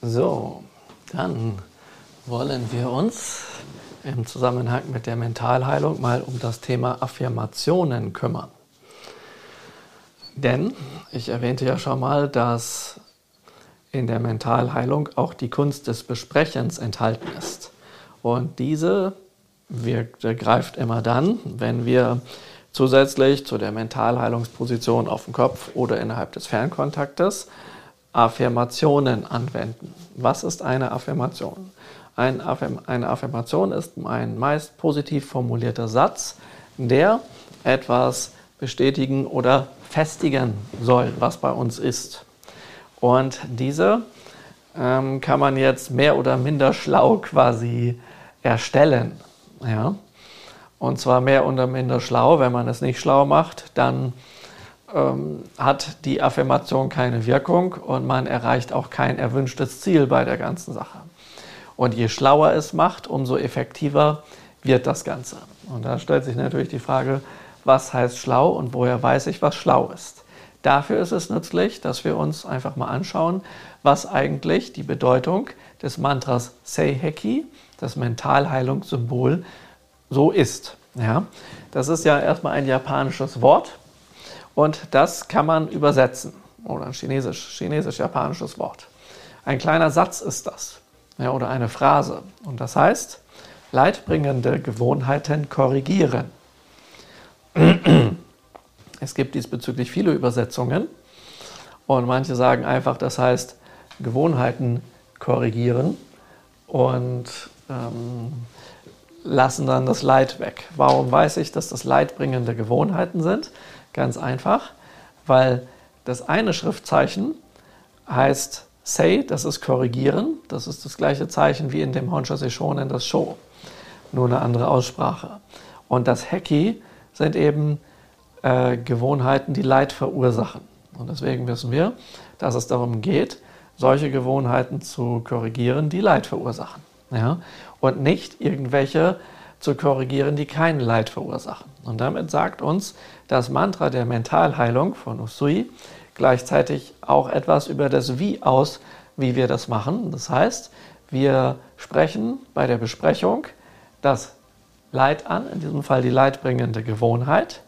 So, dann wollen wir uns im Zusammenhang mit der Mentalheilung mal um das Thema Affirmationen kümmern. Denn ich erwähnte ja schon mal, dass in der Mentalheilung auch die Kunst des Besprechens enthalten ist. Und diese wirkt, greift immer dann, wenn wir zusätzlich zu der Mentalheilungsposition auf dem Kopf oder innerhalb des Fernkontaktes Affirmationen anwenden. Was ist eine Affirmation? Ein Affirm eine Affirmation ist ein meist positiv formulierter Satz, der etwas bestätigen oder festigen soll, was bei uns ist. Und diese ähm, kann man jetzt mehr oder minder schlau quasi erstellen. Ja? Und zwar mehr oder minder schlau. Wenn man es nicht schlau macht, dann ähm, hat die Affirmation keine Wirkung und man erreicht auch kein erwünschtes Ziel bei der ganzen Sache. Und je schlauer es macht, umso effektiver wird das Ganze. Und da stellt sich natürlich die Frage, was heißt schlau und woher weiß ich, was schlau ist. Dafür ist es nützlich, dass wir uns einfach mal anschauen, was eigentlich die Bedeutung des Mantras Seiheki, das Mentalheilungssymbol, so ist. Ja, das ist ja erstmal ein japanisches Wort und das kann man übersetzen. Oder ein chinesisch, chinesisch-japanisches Wort. Ein kleiner Satz ist das. Ja, oder eine Phrase. Und das heißt, leidbringende Gewohnheiten korrigieren. Es gibt diesbezüglich viele Übersetzungen. Und manche sagen einfach, das heißt, Gewohnheiten korrigieren und ähm, lassen dann das Leid weg. Warum weiß ich, dass das leidbringende Gewohnheiten sind? Ganz einfach, weil das eine Schriftzeichen heißt Say, das ist korrigieren. Das ist das gleiche Zeichen wie in dem Honsha Seishonen, das Sho. Nur eine andere Aussprache. Und das Heki sind eben äh, Gewohnheiten, die Leid verursachen. Und deswegen wissen wir, dass es darum geht, solche Gewohnheiten zu korrigieren, die Leid verursachen. Ja? Und nicht irgendwelche zu korrigieren, die kein Leid verursachen. Und damit sagt uns das Mantra der Mentalheilung von Usui gleichzeitig auch etwas über das Wie aus, wie wir das machen. Das heißt, wir sprechen bei der Besprechung das Leid an, in diesem Fall die leidbringende Gewohnheit,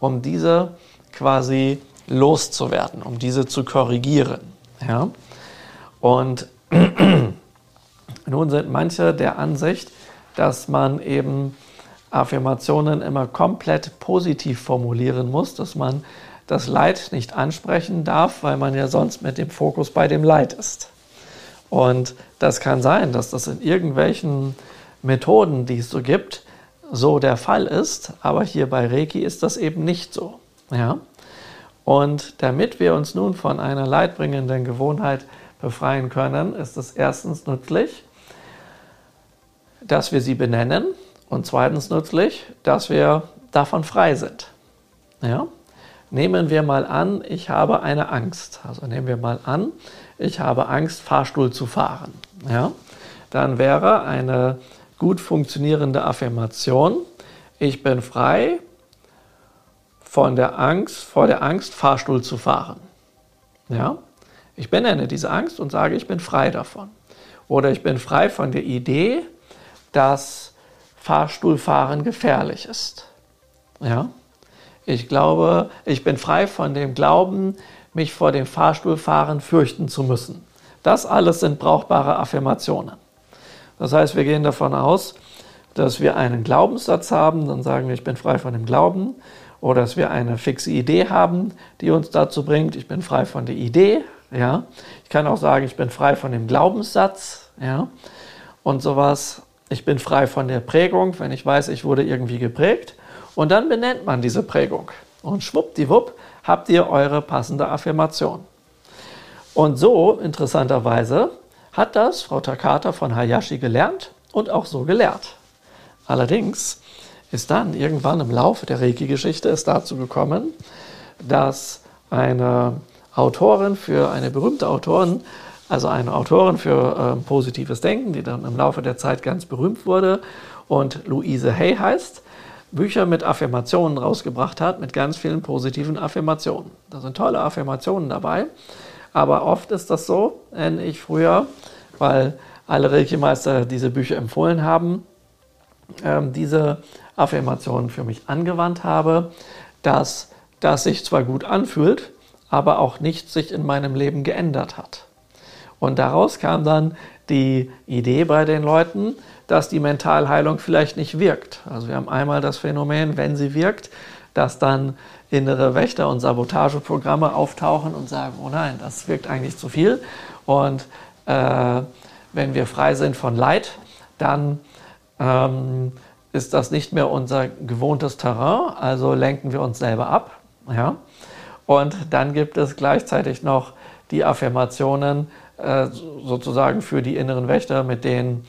um diese quasi loszuwerden, um diese zu korrigieren. Ja? Und nun sind manche der Ansicht, dass man eben Affirmationen immer komplett positiv formulieren muss, dass man das Leid nicht ansprechen darf, weil man ja sonst mit dem Fokus bei dem Leid ist. Und das kann sein, dass das in irgendwelchen Methoden, die es so gibt, so der Fall ist, aber hier bei Reiki ist das eben nicht so. Ja? Und damit wir uns nun von einer leidbringenden Gewohnheit befreien können, ist es erstens nützlich, dass wir sie benennen und zweitens nützlich, dass wir davon frei sind. Ja? Nehmen wir mal an, ich habe eine Angst. Also nehmen wir mal an, ich habe Angst, Fahrstuhl zu fahren. Ja? Dann wäre eine gut funktionierende Affirmation, ich bin frei von der Angst, vor der Angst, Fahrstuhl zu fahren. Ja? Ich benenne diese Angst und sage, ich bin frei davon. Oder ich bin frei von der Idee, dass Fahrstuhlfahren gefährlich ist. Ja? Ich glaube, ich bin frei von dem Glauben, mich vor dem Fahrstuhlfahren fürchten zu müssen. Das alles sind brauchbare Affirmationen. Das heißt, wir gehen davon aus, dass wir einen Glaubenssatz haben, dann sagen wir, ich bin frei von dem Glauben, oder dass wir eine fixe Idee haben, die uns dazu bringt, ich bin frei von der Idee. Ja? Ich kann auch sagen, ich bin frei von dem Glaubenssatz ja? und sowas. Ich bin frei von der Prägung, wenn ich weiß, ich wurde irgendwie geprägt. Und dann benennt man diese Prägung. Und schwuppdiwupp habt ihr eure passende Affirmation. Und so, interessanterweise, hat das Frau Takata von Hayashi gelernt und auch so gelehrt. Allerdings ist dann irgendwann im Laufe der Reiki-Geschichte es dazu gekommen, dass eine Autorin für eine berühmte Autorin also eine Autorin für äh, positives Denken, die dann im Laufe der Zeit ganz berühmt wurde und Louise Hay heißt, Bücher mit Affirmationen rausgebracht hat, mit ganz vielen positiven Affirmationen. Da sind tolle Affirmationen dabei, Aber oft ist das so, wenn ich früher, weil alle Reiki-Meister diese Bücher empfohlen haben, ähm, diese Affirmationen für mich angewandt habe, dass das sich zwar gut anfühlt, aber auch nichts sich in meinem Leben geändert hat. Und daraus kam dann die Idee bei den Leuten, dass die Mentalheilung vielleicht nicht wirkt. Also wir haben einmal das Phänomen, wenn sie wirkt, dass dann innere Wächter und Sabotageprogramme auftauchen und sagen, oh nein, das wirkt eigentlich zu viel. Und äh, wenn wir frei sind von Leid, dann ähm, ist das nicht mehr unser gewohntes Terrain, also lenken wir uns selber ab. Ja? Und dann gibt es gleichzeitig noch die Affirmationen äh, sozusagen für die inneren Wächter, mit denen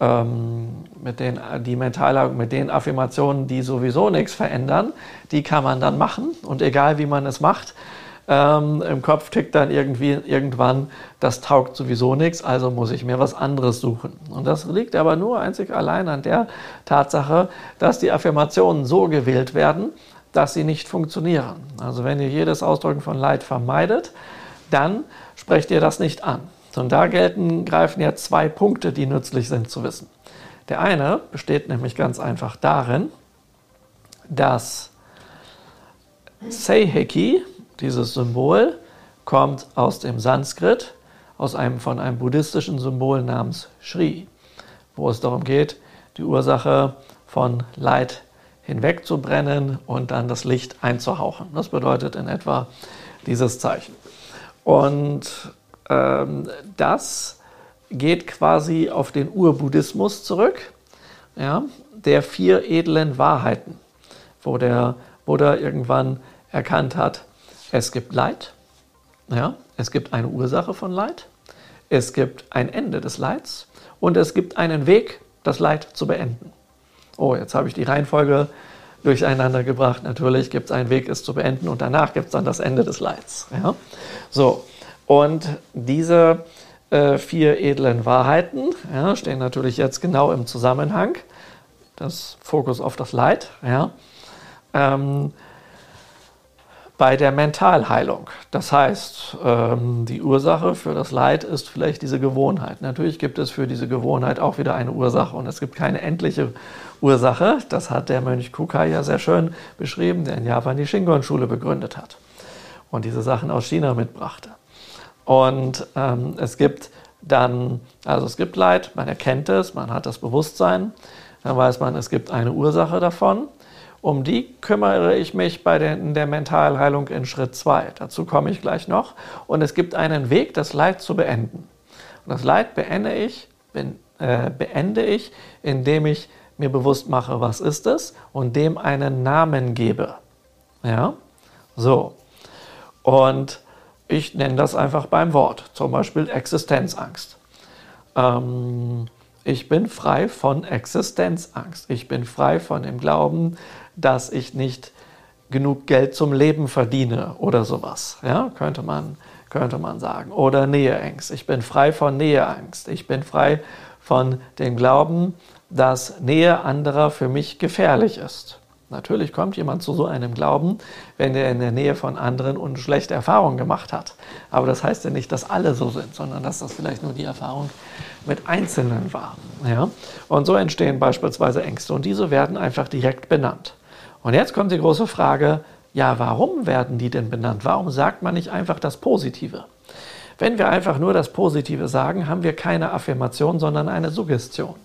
ähm, mit den, die Mentale, mit den Affirmationen, die sowieso nichts verändern, die kann man dann machen. Und egal wie man es macht, ähm, im Kopf tickt dann irgendwie irgendwann, das taugt sowieso nichts, also muss ich mir was anderes suchen. Und das liegt aber nur einzig allein an der Tatsache, dass die Affirmationen so gewählt werden, dass sie nicht funktionieren. Also wenn ihr jedes Ausdrücken von Leid vermeidet, dann sprecht ihr das nicht an. Und da gelten, greifen ja zwei Punkte, die nützlich sind zu wissen. Der eine besteht nämlich ganz einfach darin, dass Seiheki, dieses Symbol, kommt aus dem Sanskrit, aus einem von einem buddhistischen Symbol namens Shri, wo es darum geht, die Ursache von Leid hinwegzubrennen und dann das Licht einzuhauchen. Das bedeutet in etwa dieses Zeichen. Und ähm, das geht quasi auf den Urbuddhismus zurück, ja, der vier edlen Wahrheiten, wo der Buddha irgendwann erkannt hat, es gibt Leid, ja, es gibt eine Ursache von Leid, es gibt ein Ende des Leids und es gibt einen Weg, das Leid zu beenden. Oh, jetzt habe ich die Reihenfolge durcheinander gebracht. Natürlich gibt es einen Weg, es zu beenden und danach gibt es dann das Ende des Leids. Ja? So, und diese äh, vier edlen Wahrheiten ja, stehen natürlich jetzt genau im Zusammenhang. Das Fokus auf das Leid. Ja. Ähm, bei der Mentalheilung. Das heißt, ähm, die Ursache für das Leid ist vielleicht diese Gewohnheit. Natürlich gibt es für diese Gewohnheit auch wieder eine Ursache und es gibt keine endliche Ursache. Das hat der Mönch Kukai ja sehr schön beschrieben, der in Japan die Shingon-Schule begründet hat und diese Sachen aus China mitbrachte. Und ähm, es gibt dann, also es gibt Leid, man erkennt es, man hat das Bewusstsein, dann weiß man, es gibt eine Ursache davon. Um die kümmere ich mich bei der, der Mentalheilung in Schritt 2. Dazu komme ich gleich noch. Und es gibt einen Weg, das Leid zu beenden. Und das Leid beende ich, ben, äh, beende ich, indem ich mir bewusst mache, was ist es und dem einen Namen gebe. Ja, so. Und ich nenne das einfach beim Wort, zum Beispiel Existenzangst. Ähm, ich bin frei von Existenzangst. Ich bin frei von dem Glauben, dass ich nicht genug Geld zum Leben verdiene oder sowas. Ja, könnte man, könnte man sagen. Oder Näheangst. Ich bin frei von Näheangst. Ich bin frei von dem Glauben, dass Nähe anderer für mich gefährlich ist. Natürlich kommt jemand zu so einem Glauben, wenn er in der Nähe von anderen und schlechte Erfahrungen gemacht hat. Aber das heißt ja nicht, dass alle so sind, sondern dass das vielleicht nur die Erfahrung mit Einzelnen war. Ja? Und so entstehen beispielsweise Ängste und diese werden einfach direkt benannt. Und jetzt kommt die große Frage, ja, warum werden die denn benannt? Warum sagt man nicht einfach das Positive? Wenn wir einfach nur das Positive sagen, haben wir keine Affirmation, sondern eine Suggestion.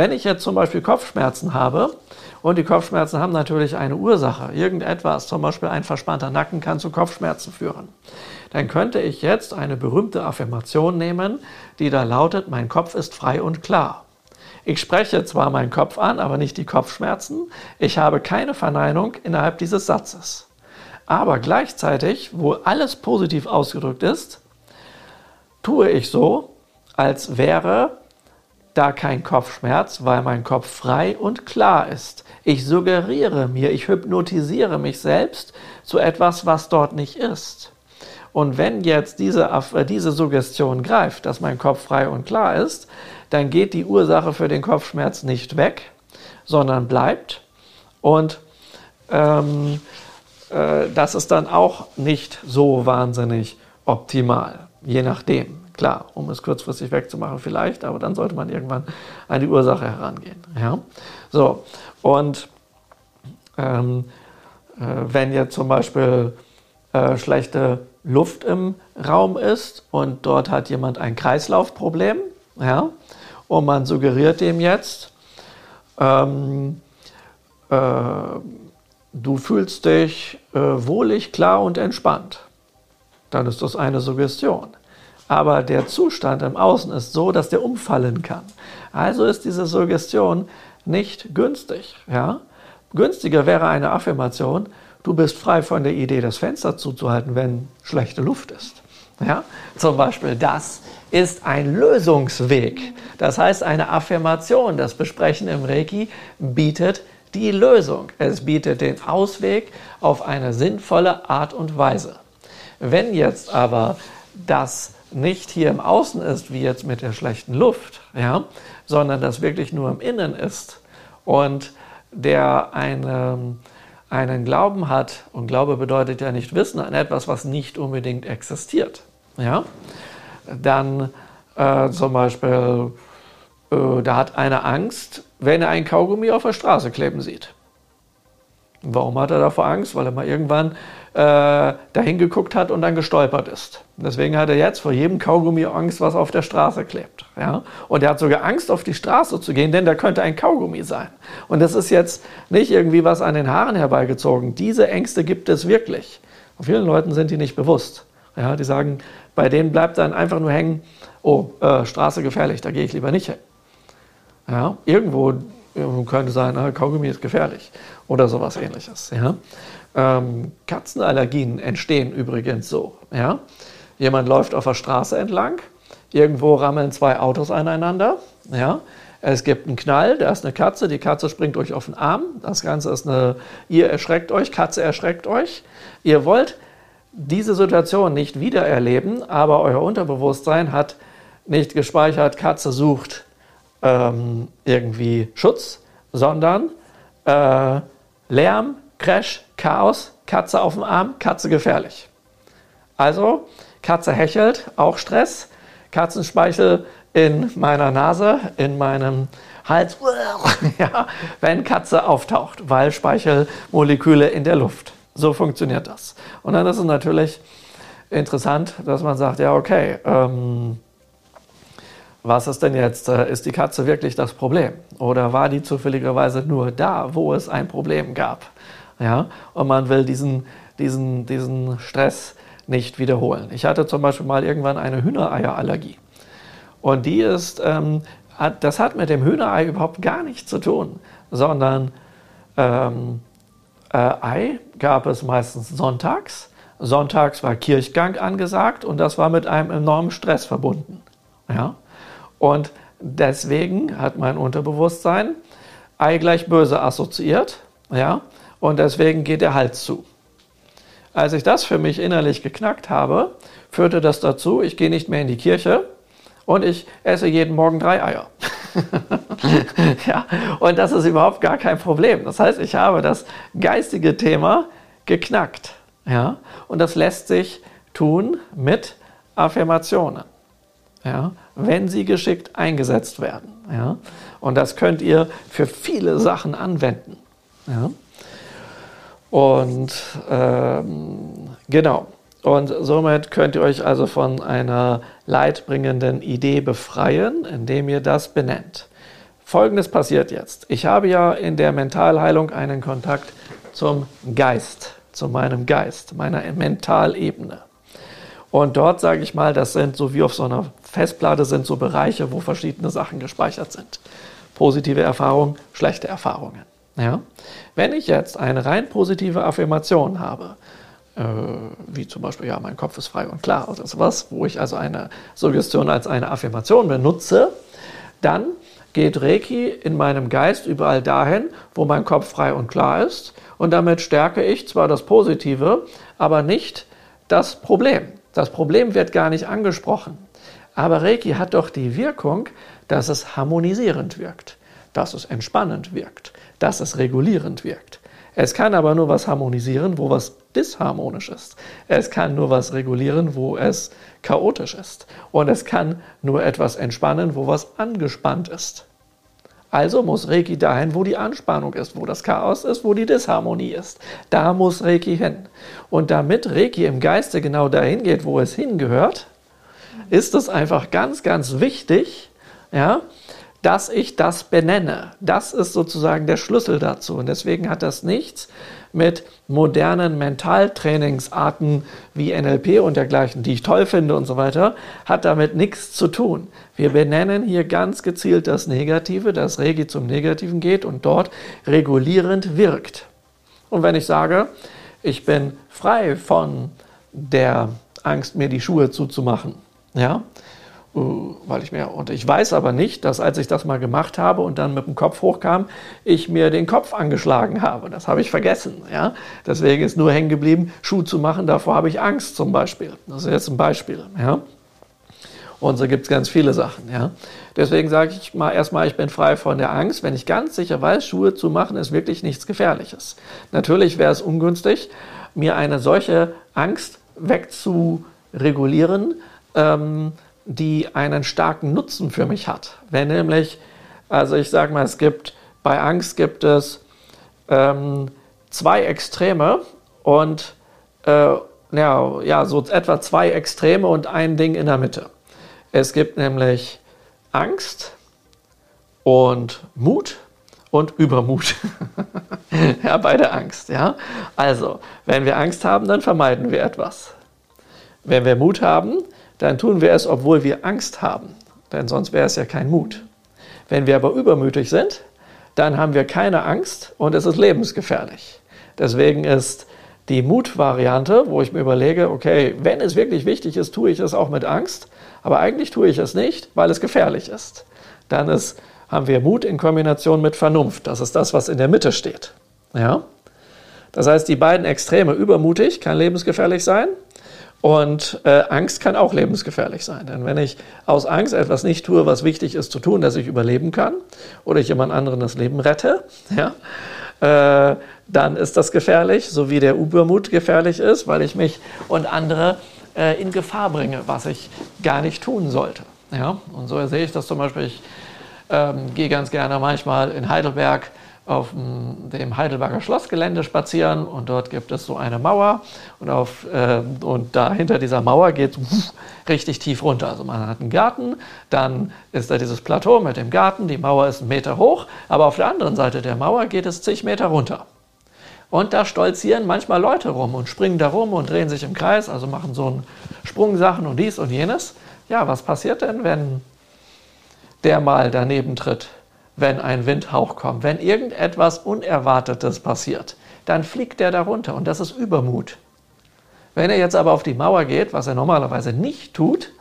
Wenn ich jetzt zum Beispiel Kopfschmerzen habe, und die Kopfschmerzen haben natürlich eine Ursache, irgendetwas, zum Beispiel ein verspannter Nacken kann zu Kopfschmerzen führen, dann könnte ich jetzt eine berühmte Affirmation nehmen, die da lautet, mein Kopf ist frei und klar. Ich spreche zwar meinen Kopf an, aber nicht die Kopfschmerzen. Ich habe keine Verneinung innerhalb dieses Satzes. Aber gleichzeitig, wo alles positiv ausgedrückt ist, tue ich so, als wäre da kein Kopfschmerz, weil mein Kopf frei und klar ist. Ich suggeriere mir, ich hypnotisiere mich selbst zu etwas, was dort nicht ist. Und wenn jetzt diese, äh, diese Suggestion greift, dass mein Kopf frei und klar ist, dann geht die Ursache für den Kopfschmerz nicht weg, sondern bleibt. Und ähm, äh, das ist dann auch nicht so wahnsinnig optimal. Je nachdem. Klar, um es kurzfristig wegzumachen vielleicht, aber dann sollte man irgendwann an die Ursache herangehen. Ja? So, und ähm, äh, wenn jetzt zum Beispiel äh, schlechte Luft im Raum ist und dort hat jemand ein Kreislaufproblem, ja, und man suggeriert dem jetzt, ähm, äh, du fühlst dich äh, wohlig, klar und entspannt, dann ist das eine Suggestion. Aber der Zustand im Außen ist so, dass der umfallen kann. Also ist diese Suggestion nicht günstig. Ja? Günstiger wäre eine Affirmation, du bist frei von der Idee, das Fenster zuzuhalten, wenn schlechte Luft ist. Ja? Zum Beispiel das ist ein Lösungsweg. Das heißt, eine Affirmation, das Besprechen im Reiki bietet die Lösung. Es bietet den Ausweg auf eine sinnvolle Art und Weise. Wenn jetzt aber das nicht hier im Außen ist, wie jetzt mit der schlechten Luft, ja, sondern das wirklich nur im Innen ist und der eine, einen Glauben hat, und Glaube bedeutet ja nicht Wissen an etwas, was nicht unbedingt existiert, ja, dann äh, zum Beispiel, äh, da hat einer Angst, wenn er ein Kaugummi auf der Straße kleben sieht. Warum hat er davor Angst? Weil er mal irgendwann dahin geguckt hat und dann gestolpert ist. Deswegen hat er jetzt vor jedem Kaugummi Angst, was auf der Straße klebt. Ja? Und er hat sogar Angst, auf die Straße zu gehen, denn da könnte ein Kaugummi sein. Und das ist jetzt nicht irgendwie was an den Haaren herbeigezogen. Diese Ängste gibt es wirklich. Und vielen Leuten sind die nicht bewusst. Ja, die sagen, bei denen bleibt dann einfach nur hängen, oh, äh, Straße gefährlich, da gehe ich lieber nicht hin. Ja, irgendwo könnte sein, äh, Kaugummi ist gefährlich oder sowas ähnliches. Ja. Ähm, Katzenallergien entstehen übrigens so. Ja? Jemand läuft auf der Straße entlang, irgendwo rammeln zwei Autos aneinander. Ja? Es gibt einen Knall, da ist eine Katze, die Katze springt euch auf den Arm. Das Ganze ist eine, ihr erschreckt euch, Katze erschreckt euch. Ihr wollt diese Situation nicht wiedererleben, aber euer Unterbewusstsein hat nicht gespeichert, Katze sucht ähm, irgendwie Schutz, sondern äh, Lärm, Crash, Chaos, Katze auf dem Arm, Katze gefährlich. Also, Katze hechelt, auch Stress. Katzenspeichel in meiner Nase, in meinem Hals, ja, wenn Katze auftaucht, weil Speichelmoleküle in der Luft. So funktioniert das. Und dann ist es natürlich interessant, dass man sagt, ja, okay, ähm, was ist denn jetzt? Äh, ist die Katze wirklich das Problem? Oder war die zufälligerweise nur da, wo es ein Problem gab? Ja? Und man will diesen, diesen, diesen Stress nicht wiederholen. Ich hatte zum Beispiel mal irgendwann eine Hühnereierallergie. Und die ist, ähm, hat, das hat mit dem Hühnerei überhaupt gar nichts zu tun, sondern ähm, äh, Ei gab es meistens sonntags. Sonntags war Kirchgang angesagt und das war mit einem enormen Stress verbunden. Ja? Und deswegen hat mein Unterbewusstsein Ei gleich böse assoziiert. Ja? Und deswegen geht der Hals zu. Als ich das für mich innerlich geknackt habe, führte das dazu, ich gehe nicht mehr in die Kirche und ich esse jeden Morgen drei Eier. ja, und das ist überhaupt gar kein Problem. Das heißt, ich habe das geistige Thema geknackt. Ja, und das lässt sich tun mit Affirmationen. Ja, wenn sie geschickt eingesetzt werden. Ja, und das könnt ihr für viele Sachen anwenden. Ja. Und ähm, genau. Und somit könnt ihr euch also von einer leidbringenden Idee befreien, indem ihr das benennt. Folgendes passiert jetzt. Ich habe ja in der Mentalheilung einen Kontakt zum Geist, zu meinem Geist, meiner Mentalebene. Und dort sage ich mal, das sind so wie auf so einer Festplatte sind so Bereiche, wo verschiedene Sachen gespeichert sind. Positive Erfahrungen, schlechte Erfahrungen. Ja? Wenn ich jetzt eine rein positive Affirmation habe, äh, wie zum Beispiel, ja, mein Kopf ist frei und klar oder sowas, wo ich also eine Suggestion als eine Affirmation benutze, dann geht Reiki in meinem Geist überall dahin, wo mein Kopf frei und klar ist. Und damit stärke ich zwar das Positive, aber nicht das Problem. Das Problem wird gar nicht angesprochen. Aber Reiki hat doch die Wirkung, dass es harmonisierend wirkt, dass es entspannend wirkt, dass es regulierend wirkt. Es kann aber nur was harmonisieren, wo was disharmonisch ist. Es kann nur was regulieren, wo es chaotisch ist. Und es kann nur etwas entspannen, wo was angespannt ist. Also muss Reiki dahin, wo die Anspannung ist, wo das Chaos ist, wo die Disharmonie ist. Da muss Reiki hin. Und damit Reiki im Geiste genau dahin geht, wo es hingehört, ist es einfach ganz, ganz wichtig, ja, dass ich das benenne. Das ist sozusagen der Schlüssel dazu. Und deswegen hat das nichts mit modernen Mentaltrainingsarten wie NLP und dergleichen, die ich toll finde und so weiter, hat damit nichts zu tun. Wir benennen hier ganz gezielt das Negative, das Regi zum Negativen geht und dort regulierend wirkt. Und wenn ich sage, ich bin frei von der Angst, mir die Schuhe zuzumachen, ja, weil ich mir, und ich weiß aber nicht, dass als ich das mal gemacht habe und dann mit dem Kopf hochkam, ich mir den Kopf angeschlagen habe. Das habe ich vergessen. Ja? Deswegen ist nur hängen geblieben, Schuh zu machen, davor habe ich Angst zum Beispiel. Das ist jetzt ein Beispiel. Ja? Und so gibt es ganz viele Sachen. Ja? Deswegen sage ich mal erstmal, ich bin frei von der Angst, wenn ich ganz sicher weiß, Schuhe zu machen ist wirklich nichts Gefährliches. Natürlich wäre es ungünstig, mir eine solche Angst wegzuregulieren. Ähm, die einen starken Nutzen für mich hat. Wenn nämlich, also ich sage mal, es gibt bei Angst gibt es ähm, zwei Extreme und äh, ja, ja, so etwa zwei Extreme und ein Ding in der Mitte. Es gibt nämlich Angst und Mut und Übermut. ja, bei der Angst, ja. Also, wenn wir Angst haben, dann vermeiden wir etwas. Wenn wir Mut haben, dann tun wir es, obwohl wir Angst haben, denn sonst wäre es ja kein Mut. Wenn wir aber übermütig sind, dann haben wir keine Angst und es ist lebensgefährlich. Deswegen ist die Mutvariante, wo ich mir überlege, okay, wenn es wirklich wichtig ist, tue ich es auch mit Angst, aber eigentlich tue ich es nicht, weil es gefährlich ist. Dann ist, haben wir Mut in Kombination mit Vernunft. Das ist das, was in der Mitte steht. Ja? Das heißt, die beiden Extreme, übermutig kann lebensgefährlich sein und äh, Angst kann auch lebensgefährlich sein. Denn wenn ich aus Angst etwas nicht tue, was wichtig ist zu tun, dass ich überleben kann oder ich jemand anderen das Leben rette, ja, äh, dann ist das gefährlich, so wie der Übermut gefährlich ist, weil ich mich und andere äh, in Gefahr bringe, was ich gar nicht tun sollte. Ja? Und so sehe ich das zum Beispiel. Ich ähm, gehe ganz gerne manchmal in Heidelberg auf dem Heidelberger Schlossgelände spazieren und dort gibt es so eine Mauer und, auf, äh, und da hinter dieser Mauer geht es richtig tief runter. Also man hat einen Garten, dann ist da dieses Plateau mit dem Garten, die Mauer ist einen Meter hoch, aber auf der anderen Seite der Mauer geht es zig Meter runter. Und da stolzieren manchmal Leute rum und springen da rum und drehen sich im Kreis, also machen so einen Sprungsachen und dies und jenes. Ja, was passiert denn, wenn der mal daneben tritt? Wenn ein Windhauch kommt, wenn irgendetwas Unerwartetes passiert, dann fliegt er darunter und das ist Übermut. Wenn er jetzt aber auf die Mauer geht, was er normalerweise nicht tut,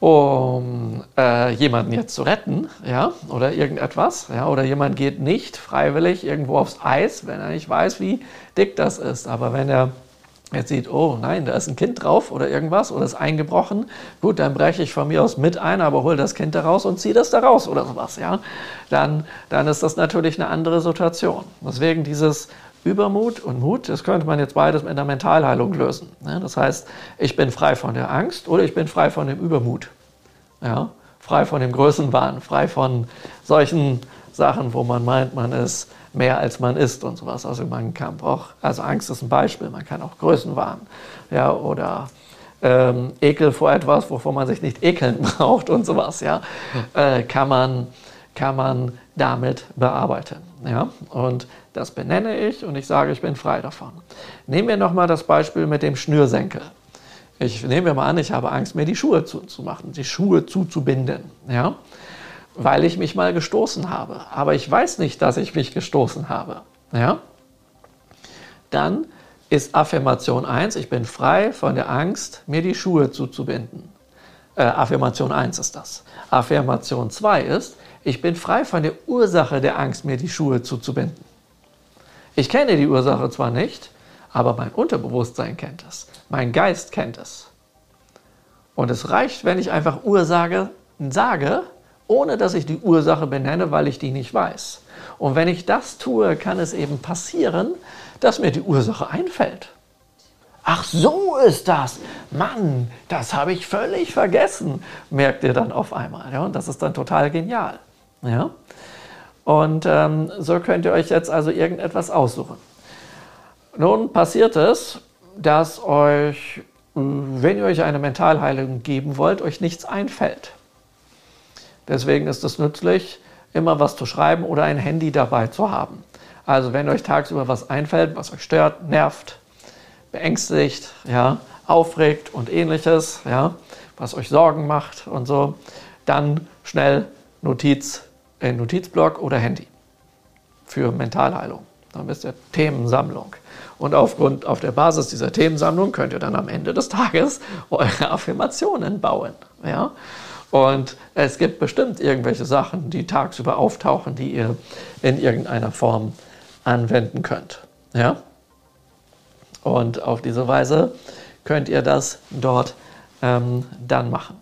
um äh, jemanden jetzt zu retten, ja, oder irgendetwas, ja, oder jemand geht nicht freiwillig irgendwo aufs Eis, wenn er nicht weiß, wie dick das ist. Aber wenn er jetzt sieht, oh nein, da ist ein Kind drauf oder irgendwas oder ist eingebrochen, gut, dann breche ich von mir aus mit ein, aber hole das Kind da raus und ziehe das da raus oder sowas, ja, dann, dann ist das natürlich eine andere Situation. Deswegen dieses Übermut und Mut, das könnte man jetzt beides mit einer Mentalheilung lösen. Ne? Das heißt, ich bin frei von der Angst oder ich bin frei von dem Übermut. Ja? Frei von dem Größenwahn, frei von solchen Sachen, wo man meint, man ist mehr als man ist und sowas. Also man kann auch, also Angst ist ein Beispiel, man kann auch Größenwahn ja, oder ähm, Ekel vor etwas, wovor man sich nicht ekeln braucht und sowas, ja, äh, kann, man, kann man damit bearbeiten. Ja? Und das benenne ich und ich sage, ich bin frei davon. Nehmen wir nochmal das Beispiel mit dem Schnürsenkel. Ich nehme mir mal an, ich habe Angst, mir die Schuhe zuzumachen, die Schuhe zuzubinden. Ja? Weil ich mich mal gestoßen habe. Aber ich weiß nicht, dass ich mich gestoßen habe. Ja? Dann ist Affirmation 1, ich bin frei von der Angst, mir die Schuhe zuzubinden. Äh, Affirmation 1 ist das. Affirmation 2 ist, ich bin frei von der Ursache der Angst, mir die Schuhe zuzubinden. Ich kenne die Ursache zwar nicht, aber mein Unterbewusstsein kennt es. Mein Geist kennt es. Und es reicht, wenn ich einfach Ursache sage ohne dass ich die Ursache benenne, weil ich die nicht weiß. Und wenn ich das tue, kann es eben passieren, dass mir die Ursache einfällt. Ach, so ist das. Mann, das habe ich völlig vergessen, merkt ihr dann auf einmal. Ja? Und das ist dann total genial. Ja? Und ähm, so könnt ihr euch jetzt also irgendetwas aussuchen. Nun passiert es, dass euch, wenn ihr euch eine Mentalheilung geben wollt, euch nichts einfällt. Deswegen ist es nützlich, immer was zu schreiben oder ein Handy dabei zu haben. Also wenn euch tagsüber was einfällt, was euch stört, nervt, beängstigt, ja, aufregt und ähnliches, ja, was euch Sorgen macht und so, dann schnell Notiz in Notizblock oder Handy für Mentalheilung. Dann wisst ihr Themensammlung. Und aufgrund, auf der Basis dieser Themensammlung könnt ihr dann am Ende des Tages eure Affirmationen bauen. Ja? Und es gibt bestimmt irgendwelche Sachen, die tagsüber auftauchen, die ihr in irgendeiner Form anwenden könnt. Ja? Und auf diese Weise könnt ihr das dort ähm, dann machen.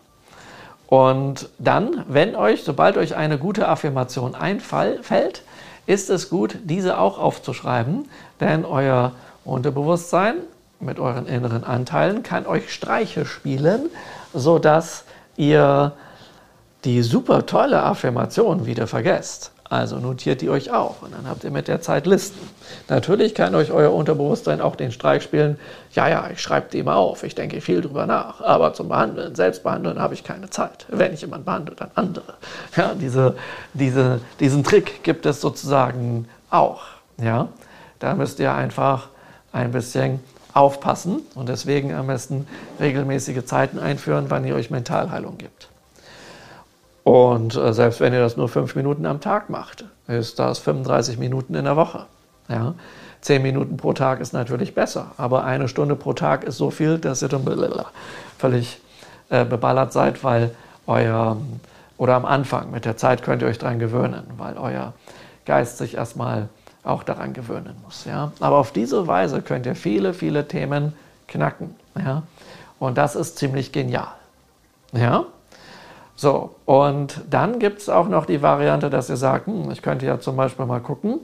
Und dann, wenn euch, sobald euch eine gute Affirmation einfällt, ist es gut, diese auch aufzuschreiben, denn euer Unterbewusstsein mit euren inneren Anteilen kann euch Streiche spielen, sodass ihr die super tolle Affirmation wieder vergesst. Also notiert die euch auch und dann habt ihr mit der Zeit Listen. Natürlich kann euch euer Unterbewusstsein auch den Streich spielen, ja, ja, ich schreibe die immer auf, ich denke viel drüber nach, aber zum Behandeln, selbst behandeln habe ich keine Zeit. Wenn ich jemanden behandle, dann andere. Ja, diese, diese, diesen Trick gibt es sozusagen auch. Ja, da müsst ihr einfach ein bisschen aufpassen und deswegen am besten regelmäßige Zeiten einführen, wann ihr euch Mentalheilung gibt. Und äh, selbst wenn ihr das nur fünf Minuten am Tag macht, ist das 35 Minuten in der Woche. Ja? Zehn Minuten pro Tag ist natürlich besser, aber eine Stunde pro Tag ist so viel, dass ihr dann völlig äh, beballert seid, weil euer, oder am Anfang, mit der Zeit könnt ihr euch daran gewöhnen, weil euer Geist sich erstmal auch daran gewöhnen muss. Ja? Aber auf diese Weise könnt ihr viele, viele Themen knacken. Ja? Und das ist ziemlich genial. Ja? So, und dann gibt es auch noch die Variante, dass ihr sagt, hm, ich könnte ja zum Beispiel mal gucken,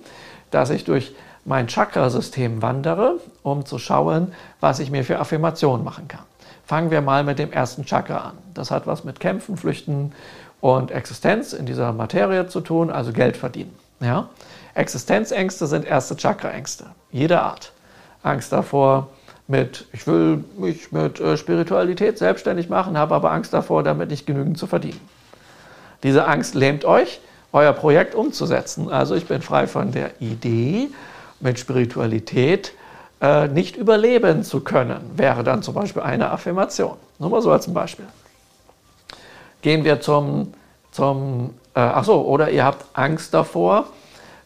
dass ich durch mein Chakrasystem wandere, um zu schauen, was ich mir für Affirmationen machen kann. Fangen wir mal mit dem ersten Chakra an. Das hat was mit Kämpfen, Flüchten und Existenz in dieser Materie zu tun, also Geld verdienen. Ja? Existenzängste sind erste Chakra-Ängste, jeder Art. Angst davor, mit, ich will mich mit äh, Spiritualität selbstständig machen, habe aber Angst davor, damit nicht genügend zu verdienen. Diese Angst lähmt euch, euer Projekt umzusetzen. Also ich bin frei von der Idee, mit Spiritualität äh, nicht überleben zu können, wäre dann zum Beispiel eine Affirmation. Nur mal so als ein Beispiel. Gehen wir zum, zum äh, ach so, oder ihr habt Angst davor,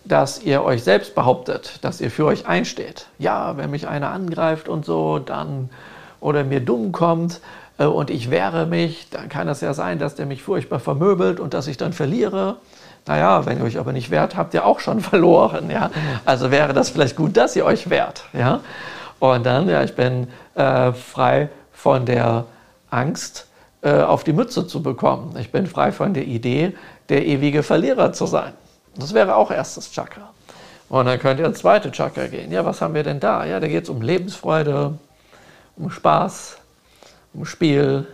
dass ihr euch selbst behauptet, dass ihr für euch einsteht. Ja, wenn mich einer angreift und so, dann oder mir dumm kommt äh, und ich wehre mich, dann kann es ja sein, dass der mich furchtbar vermöbelt und dass ich dann verliere. Naja, wenn ihr euch aber nicht wehrt, habt ihr auch schon verloren. Ja? Also wäre das vielleicht gut, dass ihr euch wehrt. Ja? Und dann, ja, ich bin äh, frei von der Angst, äh, auf die Mütze zu bekommen. Ich bin frei von der Idee, der ewige Verlierer zu sein. Das wäre auch erstes Chakra. Und dann könnt ihr ins zweite Chakra gehen. Ja, was haben wir denn da? Ja, da geht es um Lebensfreude, um Spaß, um Spiel,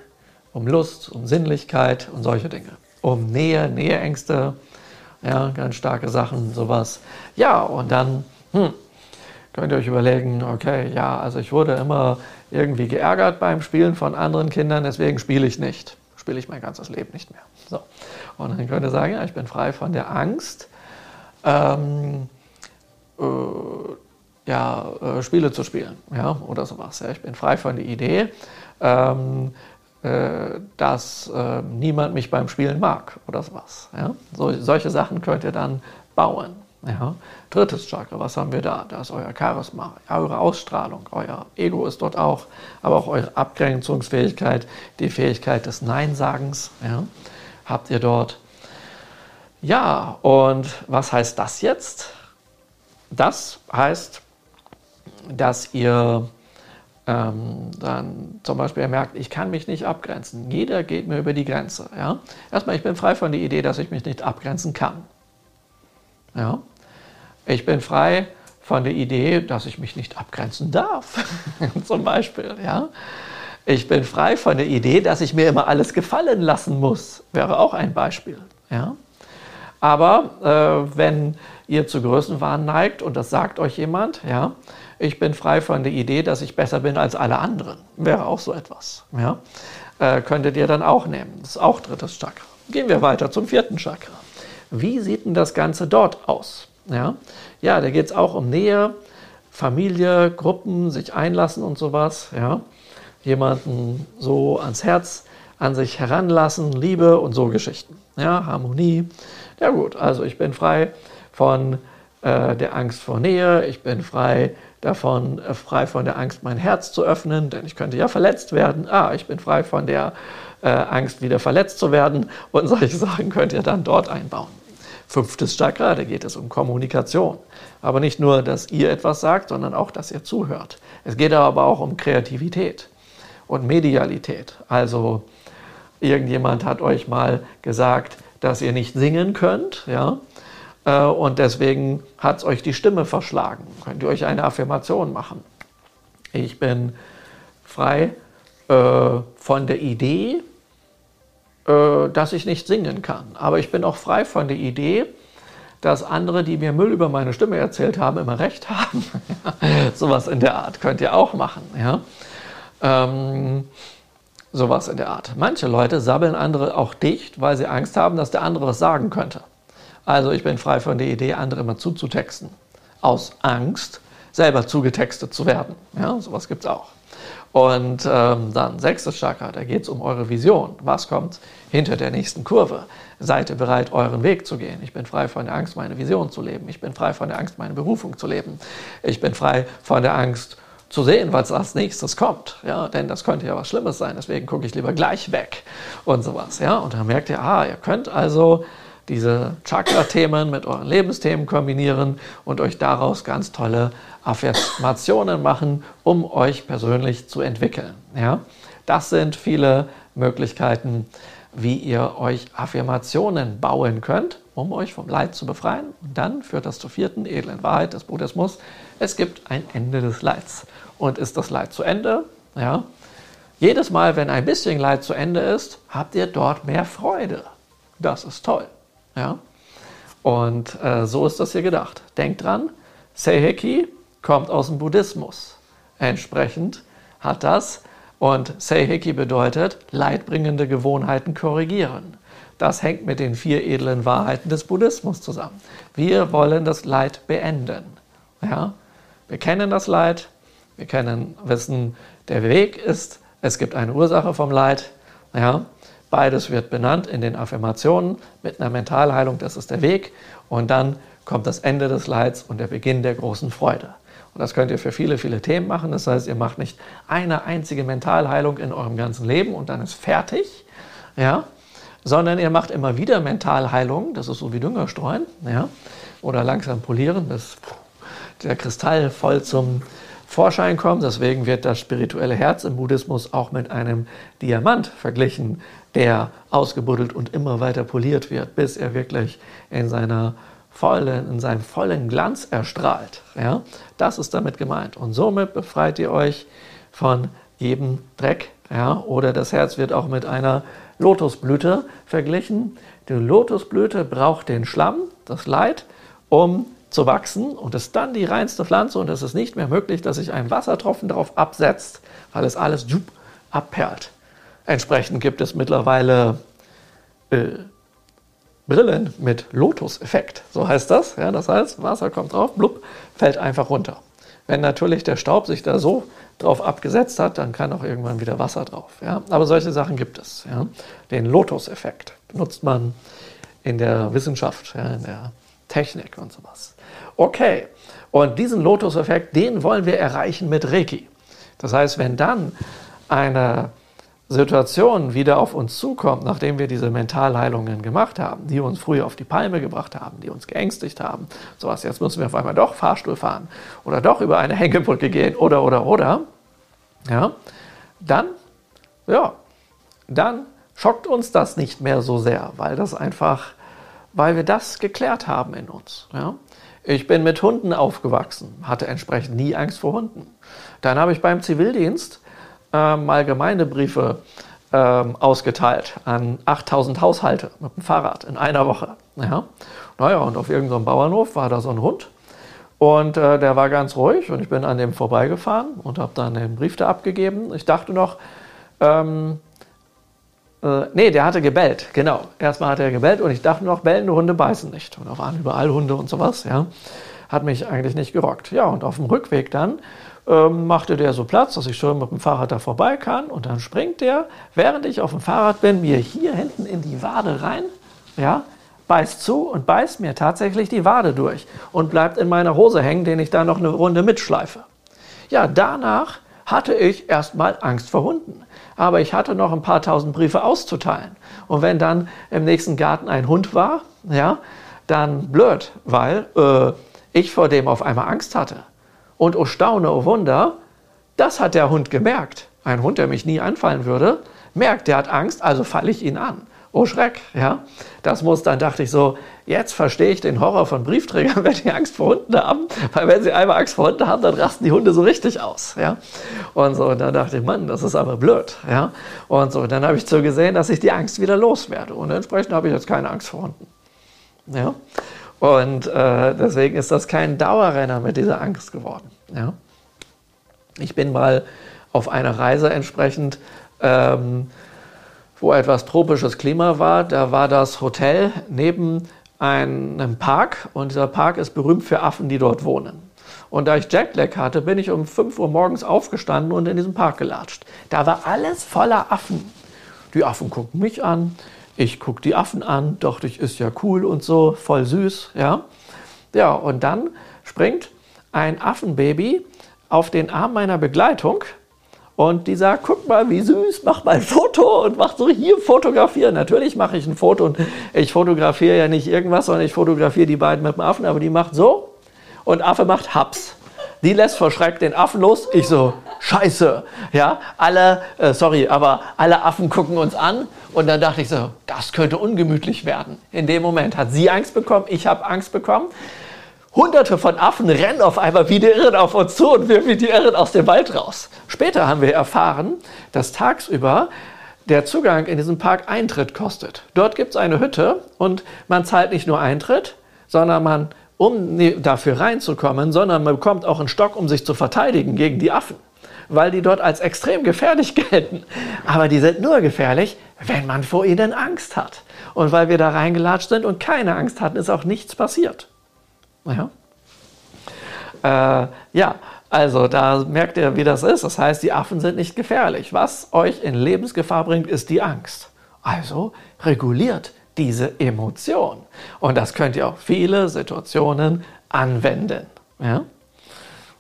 um Lust, um Sinnlichkeit und solche Dinge. Um Nähe, Näheängste, ja, ganz starke Sachen, sowas. Ja, und dann hm, könnt ihr euch überlegen, okay, ja, also ich wurde immer irgendwie geärgert beim Spielen von anderen Kindern, deswegen spiele ich nicht. Spiele ich mein ganzes Leben nicht mehr. So. Und dann könnt ihr sagen, ja, ich bin frei von der Angst, ähm, äh, ja, äh, Spiele zu spielen ja, oder sowas. Ja. Ich bin frei von der Idee, ähm, äh, dass äh, niemand mich beim Spielen mag oder sowas. Ja. So, solche Sachen könnt ihr dann bauen. Ja. Drittes Chakra, was haben wir da? Da ist euer Charisma, eure Ausstrahlung, euer Ego ist dort auch, aber auch eure Abgrenzungsfähigkeit, die Fähigkeit des Neinsagens ja, habt ihr dort. Ja, und was heißt das jetzt? Das heißt, dass ihr ähm, dann zum Beispiel merkt, ich kann mich nicht abgrenzen. Jeder geht mir über die Grenze. Ja? Erstmal, ich bin frei von der Idee, dass ich mich nicht abgrenzen kann. Ja? Ich bin frei von der Idee, dass ich mich nicht abgrenzen darf, zum Beispiel. Ja? Ich bin frei von der Idee, dass ich mir immer alles gefallen lassen muss, wäre auch ein Beispiel. Ja? Aber äh, wenn ihr zu Größenwahn neigt und das sagt euch jemand, ja, ich bin frei von der Idee, dass ich besser bin als alle anderen, wäre auch so etwas. Ja? Äh, könntet ihr dann auch nehmen. Das ist auch drittes Chakra. Gehen wir weiter zum vierten Chakra. Wie sieht denn das Ganze dort aus? Ja, ja da geht es auch um Nähe, Familie, Gruppen, sich einlassen und sowas. Ja? Jemanden so ans Herz an sich heranlassen, Liebe und so Geschichten. Ja, Harmonie. Ja gut, also ich bin frei von äh, der Angst vor Nähe, ich bin frei davon, äh, frei von der Angst, mein Herz zu öffnen, denn ich könnte ja verletzt werden. Ah, ich bin frei von der äh, Angst, wieder verletzt zu werden und solche Sachen könnt ihr dann dort einbauen. Fünftes Chakra, da geht es um Kommunikation. Aber nicht nur, dass ihr etwas sagt, sondern auch, dass ihr zuhört. Es geht aber auch um Kreativität und Medialität. Also irgendjemand hat euch mal gesagt, dass ihr nicht singen könnt, ja, äh, und deswegen hat es euch die Stimme verschlagen. Könnt ihr euch eine Affirmation machen. Ich bin frei äh, von der Idee, äh, dass ich nicht singen kann. Aber ich bin auch frei von der Idee, dass andere, die mir Müll über meine Stimme erzählt haben, immer recht haben. sowas in der Art könnt ihr auch machen. Ja? Ähm, sowas in der Art. Manche Leute sabbeln andere auch dicht, weil sie Angst haben, dass der andere was sagen könnte. Also ich bin frei von der Idee, andere immer zuzutexten. Aus Angst, selber zugetextet zu werden. Ja, sowas gibt es auch. Und ähm, dann sechstes Chakra, da geht es um eure Vision. Was kommt hinter der nächsten Kurve? Seid ihr bereit, euren Weg zu gehen? Ich bin frei von der Angst, meine Vision zu leben. Ich bin frei von der Angst, meine Berufung zu leben. Ich bin frei von der Angst, zu sehen, was als nächstes kommt. Ja, denn das könnte ja was Schlimmes sein, deswegen gucke ich lieber gleich weg und sowas. Ja, und dann merkt ihr, ah, ihr könnt also diese Chakra-Themen mit euren Lebensthemen kombinieren und euch daraus ganz tolle Affirmationen machen, um euch persönlich zu entwickeln. Ja? Das sind viele Möglichkeiten, wie ihr euch Affirmationen bauen könnt, um euch vom Leid zu befreien. Und dann führt das zur vierten edlen Wahrheit des Buddhismus. Es gibt ein Ende des Leids. Und ist das Leid zu Ende? Ja. Jedes Mal, wenn ein bisschen Leid zu Ende ist, habt ihr dort mehr Freude. Das ist toll. Ja? Und äh, so ist das hier gedacht. Denkt dran, Seiheki kommt aus dem Buddhismus. Entsprechend hat das und Seiheki bedeutet leidbringende Gewohnheiten korrigieren. Das hängt mit den vier edlen Wahrheiten des Buddhismus zusammen. Wir wollen das Leid beenden. Ja? Wir kennen das Leid, wir kennen, wissen, der Weg ist, es gibt eine Ursache vom Leid. Ja? Beides wird benannt in den Affirmationen mit einer Mentalheilung, das ist der Weg. Und dann kommt das Ende des Leids und der Beginn der großen Freude. Und das könnt ihr für viele, viele Themen machen. Das heißt, ihr macht nicht eine einzige Mentalheilung in eurem ganzen Leben und dann ist fertig, ja, sondern ihr macht immer wieder Mentalheilung, das ist so wie Dünger streuen, ja, oder langsam polieren, bis der Kristall voll zum Vorschein kommt. Deswegen wird das spirituelle Herz im Buddhismus auch mit einem Diamant verglichen, der ausgebuddelt und immer weiter poliert wird, bis er wirklich in, seiner vollen, in seinem vollen Glanz erstrahlt. Ja? Das ist damit gemeint. Und somit befreit ihr euch von jedem Dreck. Ja? Oder das Herz wird auch mit einer Lotusblüte verglichen. Die Lotusblüte braucht den Schlamm, das Leid, um zu wachsen und ist dann die reinste Pflanze und es ist nicht mehr möglich, dass sich ein Wassertropfen darauf absetzt, weil es alles abperlt. Entsprechend gibt es mittlerweile äh, Brillen mit Lotus-Effekt, so heißt das. Ja, das heißt, Wasser kommt drauf, blub, fällt einfach runter. Wenn natürlich der Staub sich da so drauf abgesetzt hat, dann kann auch irgendwann wieder Wasser drauf. Ja? Aber solche Sachen gibt es. Ja? Den Lotus-Effekt benutzt man in der Wissenschaft, ja, in der Technik und sowas. Okay, und diesen Lotus-Effekt, den wollen wir erreichen mit Reiki. Das heißt, wenn dann eine Situation wieder auf uns zukommt, nachdem wir diese Mentalheilungen gemacht haben, die uns früher auf die Palme gebracht haben, die uns geängstigt haben, sowas, jetzt müssen wir auf einmal doch Fahrstuhl fahren oder doch über eine Hängebrücke gehen oder, oder, oder, ja, dann, ja, dann schockt uns das nicht mehr so sehr, weil das einfach weil wir das geklärt haben in uns. Ja? Ich bin mit Hunden aufgewachsen, hatte entsprechend nie Angst vor Hunden. Dann habe ich beim Zivildienst äh, mal Gemeindebriefe äh, ausgeteilt an 8000 Haushalte mit dem Fahrrad in einer Woche. Ja? Naja, und auf irgendeinem Bauernhof war da so ein Hund und äh, der war ganz ruhig und ich bin an dem vorbeigefahren und habe dann den Brief da abgegeben. Ich dachte noch, ähm, äh, nee, der hatte gebellt, genau. Erstmal hat er gebellt und ich dachte noch, bellende Hunde beißen nicht. Und da waren überall Hunde und sowas, ja. Hat mich eigentlich nicht gerockt. Ja, und auf dem Rückweg dann ähm, machte der so Platz, dass ich schon mit dem Fahrrad da vorbei kann. Und dann springt der, während ich auf dem Fahrrad bin, mir hier hinten in die Wade rein, ja, beißt zu und beißt mir tatsächlich die Wade durch und bleibt in meiner Hose hängen, den ich da noch eine Runde mitschleife. Ja, danach hatte ich erstmal Angst vor Hunden. Aber ich hatte noch ein paar tausend Briefe auszuteilen. Und wenn dann im nächsten Garten ein Hund war, ja, dann blöd, weil äh, ich vor dem auf einmal Angst hatte. Und oh Staune, oh Wunder, das hat der Hund gemerkt. Ein Hund, der mich nie anfallen würde, merkt, der hat Angst, also falle ich ihn an oh Schreck, ja. Das muss dann, dachte ich so, jetzt verstehe ich den Horror von Briefträgern, wenn die Angst vor Hunden haben, weil wenn sie einmal Angst vor Hunden haben, dann rasten die Hunde so richtig aus, ja. Und so, und dann dachte ich, Mann, das ist aber blöd, ja. Und so, dann habe ich so gesehen, dass ich die Angst wieder loswerde und entsprechend habe ich jetzt keine Angst vor Hunden, ja. Und äh, deswegen ist das kein Dauerrenner mit dieser Angst geworden, ja. Ich bin mal auf einer Reise entsprechend ähm, wo etwas tropisches Klima war. Da war das Hotel neben einem Park und dieser Park ist berühmt für Affen, die dort wohnen. Und da ich Jetlag hatte, bin ich um 5 Uhr morgens aufgestanden und in diesen Park gelatscht. Da war alles voller Affen. Die Affen gucken mich an, ich gucke die Affen an, dachte ich, ist ja cool und so, voll süß, ja. Ja, und dann springt ein Affenbaby auf den Arm meiner Begleitung und die sagt, guck mal, wie süß, mach mal ein Foto und mach so hier fotografieren. Natürlich mache ich ein Foto und ich fotografiere ja nicht irgendwas, sondern ich fotografiere die beiden mit dem Affen, aber die macht so und Affe macht Haps. Die lässt vor Schreck den Affen los. Ich so, scheiße. Ja, alle, äh, sorry, aber alle Affen gucken uns an. Und dann dachte ich so, das könnte ungemütlich werden. In dem Moment hat sie Angst bekommen, ich habe Angst bekommen. Hunderte von Affen rennen auf einmal wie die Irren auf uns zu und wir wie die Irren aus dem Wald raus. Später haben wir erfahren, dass tagsüber der Zugang in diesen Park Eintritt kostet. Dort gibt es eine Hütte und man zahlt nicht nur Eintritt, sondern man, um dafür reinzukommen, sondern man bekommt auch einen Stock, um sich zu verteidigen gegen die Affen, weil die dort als extrem gefährlich gelten. Aber die sind nur gefährlich, wenn man vor ihnen Angst hat. Und weil wir da reingelatscht sind und keine Angst hatten, ist auch nichts passiert. Ja. Äh, ja, also da merkt ihr, wie das ist. Das heißt, die Affen sind nicht gefährlich. Was euch in Lebensgefahr bringt, ist die Angst. Also reguliert diese Emotion. Und das könnt ihr auf viele Situationen anwenden. Ja?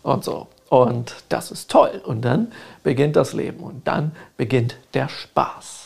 Und so. Und das ist toll. Und dann beginnt das Leben. Und dann beginnt der Spaß.